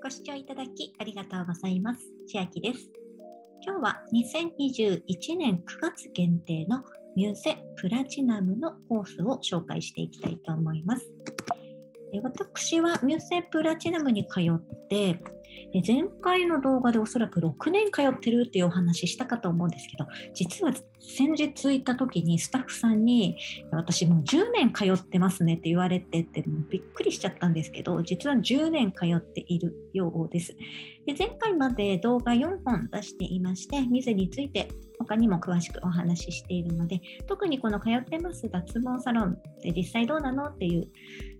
ご視聴いただきありがとうございます。千秋です。今日は2021年9月限定のミューゼプラチナムのコースを紹介していきたいと思います。私はミューゼプラチナムに通って前回の動画でおそらく6年通ってるっていうお話したかと思うんですけど実は先日行った時にスタッフさんに私もう10年通ってますねって言われてってびっくりしちゃったんですけど実は10年通っているようです。で前回まで動画4本出していまして店について他にも詳しくお話ししているので特にこの通ってます脱毛サロンで実際どうなのっていう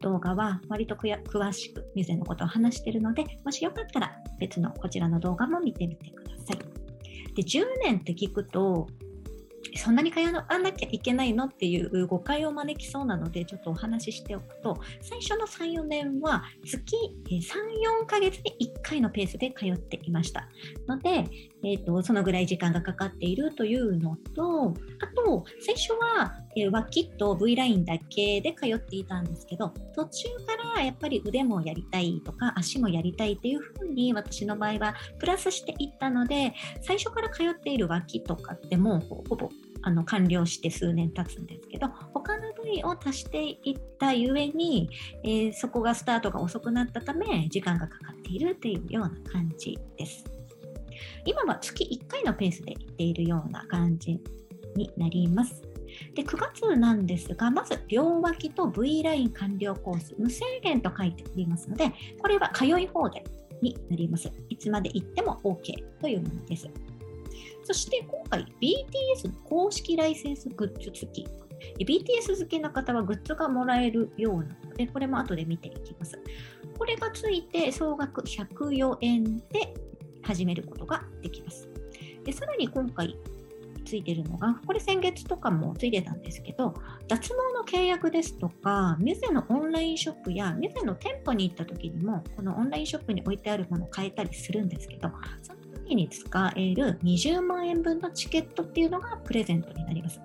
動画は割と詳しく店のことを話しているのでもしよかったら別のこちらの動画も見てみてください。で10年って聞くとそんなに通わなきゃいけないのっていう誤解を招きそうなのでちょっとお話ししておくと最初の34年は月34ヶ月に1回のペースで通っていましたので、えーと、そのぐらい時間がかかっているというのとあと最初は、えー、脇と V ラインだけで通っていたんですけど途中からやっぱり腕もやりたいとか足もやりたいっていうふうに私の場合はプラスしていったので最初から通っている脇とかってもうほぼあの完了して数年経つんですけど他の部位を足していったゆえに、えー、そこがスタートが遅くなったため時間がかかっているというような感じです。今は月1回のペースでいっているような感じになります。で9月なんですが、まず両脇と V ライン完了コース、無制限と書いてありますので、これは通い放題になります。いつまで行っても OK というものです。そして今回 BTS 公式ライセンスグッズ付き。BTS 好きな方はグッズがもらえるようなので、これも後で見ていきます。これがついて総額104円で始めることができます。でさらに今回ついてるのが、これ先月とかもついてたんですけど、脱毛の契約ですとか、ミュゼのオンラインショップやミュゼの店舗に行った時にも、このオンラインショップに置いてあるものを変えたりするんですけど、その時に使える20万円分のチケットっていうのがプレゼントになります。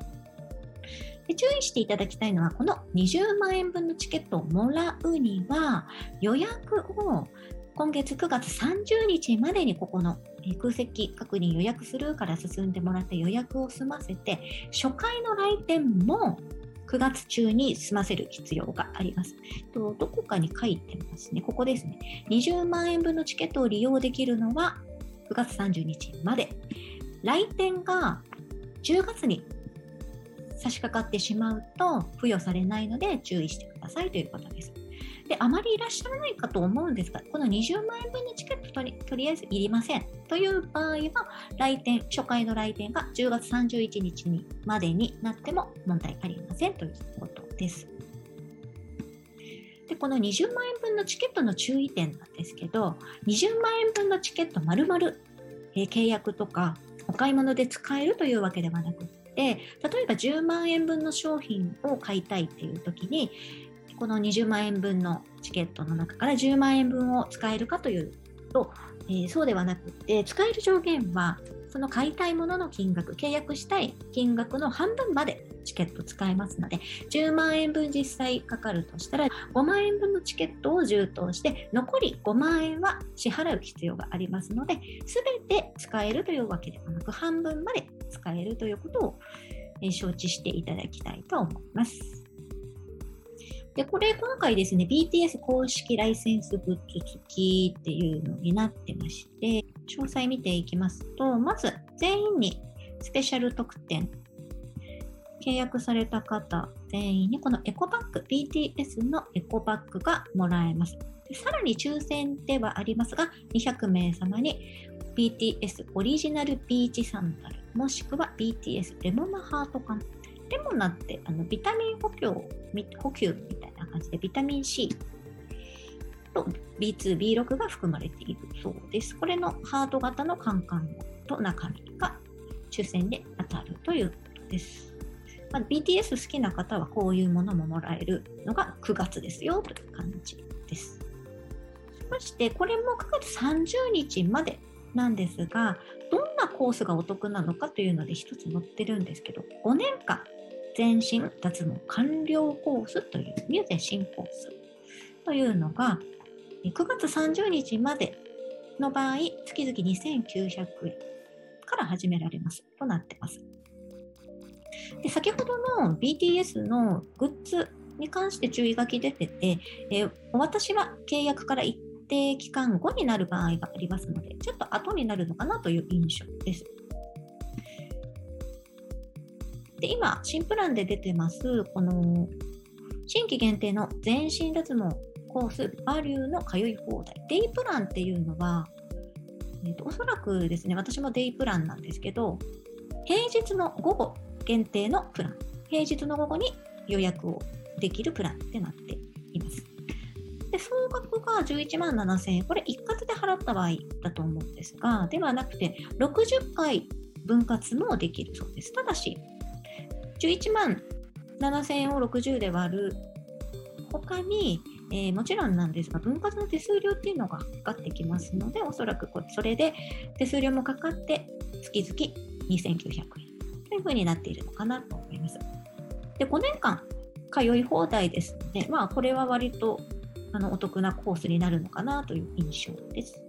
で注意していただきたいのは、この20万円分のチケットをもらうには、予約を今月9月30日までにここの空席確認予約するから進んでもらって予約を済ませて、初回の来店も9月中に済ませる必要があります。とどこかに書いてますね。ここですね。20万円分のチケットを利用できるのは9月30日まで。来店が10月に差し掛かってしまうと付与されないので注意してくださいということです。で、あまりいらっしゃらないかと思うんですが、この20万円分のチケットとりとりあえずいりませんという場合は、来店、初回の来店が10月31日にまでになっても問題ありませんということです。でこの20万円分のチケットの注意点なんですけど20万円分のチケット丸々、えー、契約とかお買い物で使えるというわけではなくて例えば10万円分の商品を買いたいっていう時にこの20万円分のチケットの中から10万円分を使えるかというと、えー、そうではなくて使える上限はその買いたいものの金額契約したい金額の半分までチケット使えますので10万円分実際かかるとしたら5万円分のチケットを充当して残り5万円は支払う必要がありますので全て使えるというわけではなく半分まで使えるということを承知していただきたいと思います。で、これ今回ですね、BTS 公式ライセンスグッズ付きっていうのになってまして、詳細見ていきますと、まず全員にスペシャル特典、契約された方全員にこのエコバッグ、BTS のエコバッグがもらえます。さらに抽選ではありますが、200名様に BTS オリジナルビーチサンダル、もしくは BTS レモンハート缶。レモナってあのビタミン補給補給みたいな感じでビタミン C と B2、B6 が含まれているそうです。これのハート型のカンカンと中身が抽選で当たるということです。まあ、BTS 好きな方はこういうものももらえるのが9月ですよという感じです。そしてこれも9月30日までなんですが、どんなコースがお得なのかというので一つ載ってるんですけど、5年間全身脱毛完了コースというミューゼ新コースというのが9月30日までの場合、月々2900円から始められますとなってます。で先ほどの BTS のグッズに関して注意書き出てて、えー、私は契約から一定期間後になる場合がありますので、ちょっと後になるのかなという印象です。で今、新プランで出てます、この新規限定の全身脱毛コース、バリューの通い放題。デイプランっていうのは、えーと、おそらくですね、私もデイプランなんですけど、平日の午後限定のプラン。平日の午後に予約をできるプランってなっています。で総額が11万7000円、これ一括で払った場合だと思うんですが、ではなくて60回分割もできるそうです。ただし、11万7000円を60で割る他に、えー、もちろんなんですが、分割の手数料っていうのがかかってきますので、おそらくそれで手数料もかかって、月々2900円というふうになっているのかなと思います。で、5年間通い放題ですので、まあ、これは割とあのお得なコースになるのかなという印象です。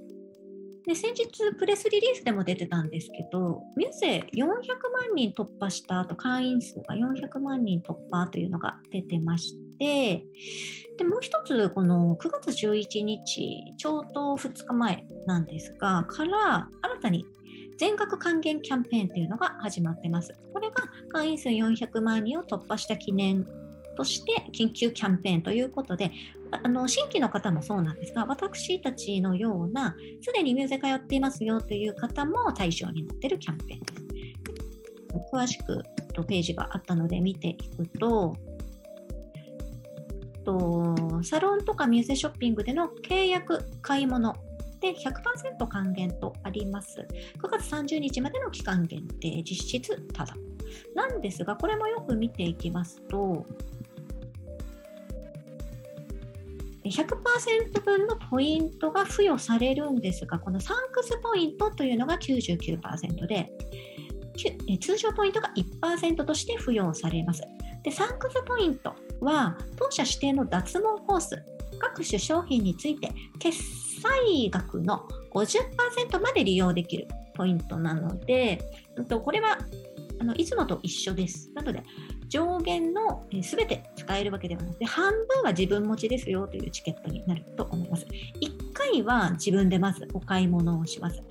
で先日プレスリリースでも出てたんですけど、ミュゼ400万人突破した後、会員数が400万人突破というのが出てまして、でもう一つ、この9月11日、ちょうど2日前なんですが、から新たに全額還元キャンペーンというのが始まってます。これが会員数400万人を突破した記念として緊急キャンペーンということで、あの新規の方もそうなんですが、私たちのような、すでにミューゼ通っていますよという方も対象になっているキャンペーンです。詳しくページがあったので見ていくと、とサロンとかミューゼショッピングでの契約、買い物で100%還元とあります。9月30日までの期間限定、実質ただ。なんですが、これもよく見ていきますと、100%分のポイントが付与されるんですが、このサンクスポイントというのが99%で、通常ポイントが1%として付与されます。で、サンクスポイントは当社指定の脱毛コース、各種商品について決済額の50%まで利用できるポイントなので、これはあのいつもと一緒です。なので、上限のすべて使えるわけではなくて、半分は自分持ちですよというチケットになると思います。1回は自分でまずお買い物をします。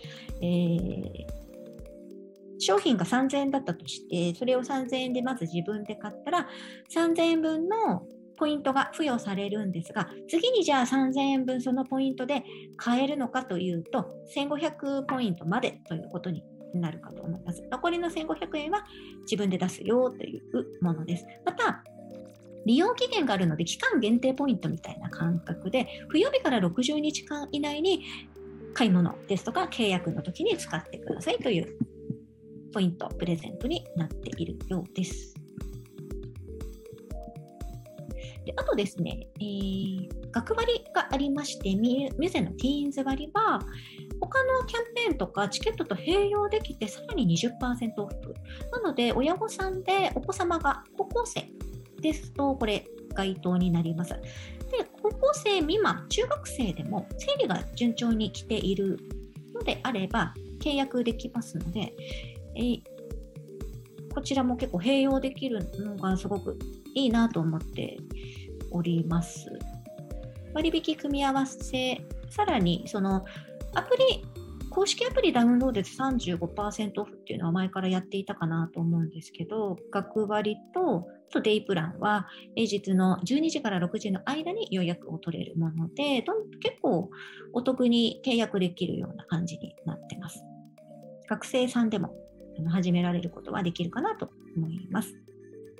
えー、商品が3000円だったとして、それを3000円でまず自分で買ったら、3000円分のポイントが付与されるんですが、次にじゃあ3000円分そのポイントで買えるのかというと、1500ポイントまでということにになるかと思います。残りの1500円は自分で出すよというものです。また、利用期限があるので、期間限定ポイントみたいな感覚で、不曜日から60日間以内に買い物ですとか契約の時に使ってくださいというポイント、プレゼントになっているようです。であとですね、えー、学割がありまして、ミュゼのティーンズ割は、他のキャンペーンとかチケットと併用できてさらに20%オフ。なので、親御さんでお子様が高校生ですと、これ該当になります。で、高校生未満、中学生でも生理が順調に来ているのであれば、契約できますので、え、こちらも結構併用できるのがすごくいいなと思っております。割引組み合わせ、さらにそのアプリ、公式アプリダウンロードで35%オフっていうのは前からやっていたかなと思うんですけど、学割ととデイプランは平日の12時から6時の間に予約を取れるもので、結構お得に契約できるような感じになってます。学生さんでも始められることはできるかなと思います。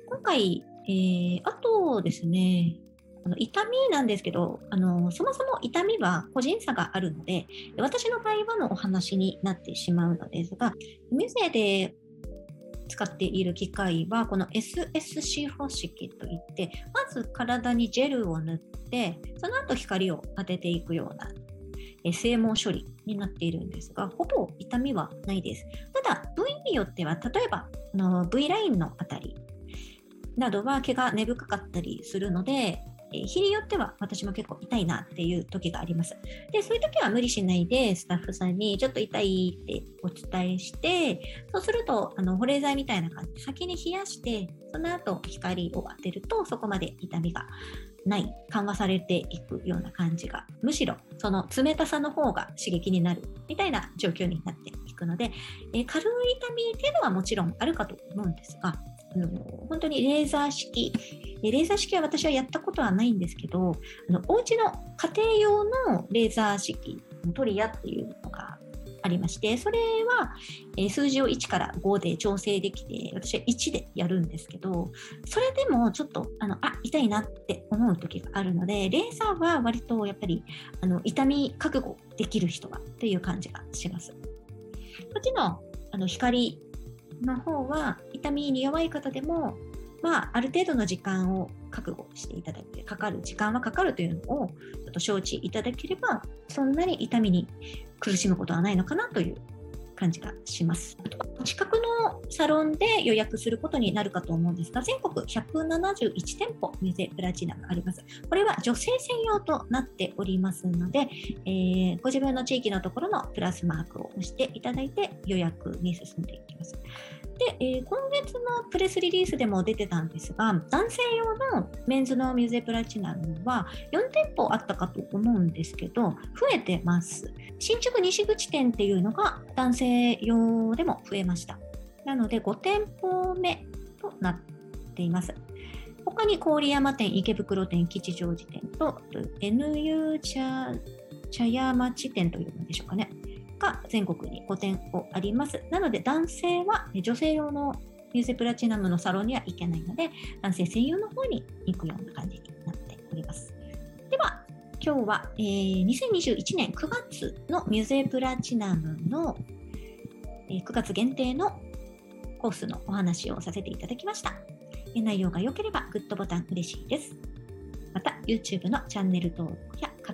今回、えー、あとですね、あの痛みなんですけどあの、そもそも痛みは個人差があるので、私の場合はのお話になってしまうのですが、ミュゼで使っている機械は、この SSC 方式といって、まず体にジェルを塗って、その後光を当てていくような生毛処理になっているんですが、ほぼ痛みはないです。ただ、部位によっては、例えばの V ラインのあたりなどは毛が根深かったりするので、日によっては私も結構痛いなっていう時があります。で、そういう時は無理しないで、スタッフさんにちょっと痛いってお伝えして、そうすると、あの保冷剤みたいな感じ先に冷やして、その後光を当てると、そこまで痛みがない緩和されていくような感じがむしろその冷たさの方が刺激になるみたいな状況になっていくので、え軽い痛みっていうのはもちろんあるかと思うんですがあの本当にレーザー式レーザー式は私はやったことはないんですけどあのお家の家庭用のレーザー式トリアっていうのがありまして、それは、え数字を1から5で調整できて、私は1でやるんですけど、それでもちょっと、あの、あ、痛いなって思う時があるので、レーザーは割とやっぱり、あの、痛み覚悟できる人はっていう感じがします。こっちの、あの、光の方は、痛みに弱い方でも、まあ、ある程度の時間を覚悟していただいて、かかる、時間はかかるというのをちょっと承知いただければ、そんなに痛みに苦しむことはないのかなという感じがします。近くのサロンで予約することになるかと思うんですが、全国171店舗、ミュゼプラチナがあります。これは女性専用となっておりますので、えー、ご自分の地域のところのプラスマークを押していただいて予約に進んでいきます。で、えー、今月のプレスリリースでも出てたんですが、男性用のメンズのミューゼプラチナムは4店舗あったかと思うんですけど、増えてます。新宿西口店っていうのが男性用でも増えました。なので5店舗目となっています。他に郡山店、池袋店、吉祥寺店と NU 茶茶屋町店というんでしょうかね。が全国に5店舗あります。なので男性は女性用のミューゼプラチナムのサロンには行けないので、男性専用の方に行くような感じになっております。では、今日は、えー、2021年9月のミューゼプラチナムの、えー、9月限定のコースのお話をさせていただきました。内容が良ければグッドボタン嬉しいです。また YouTube のチャンネル登録や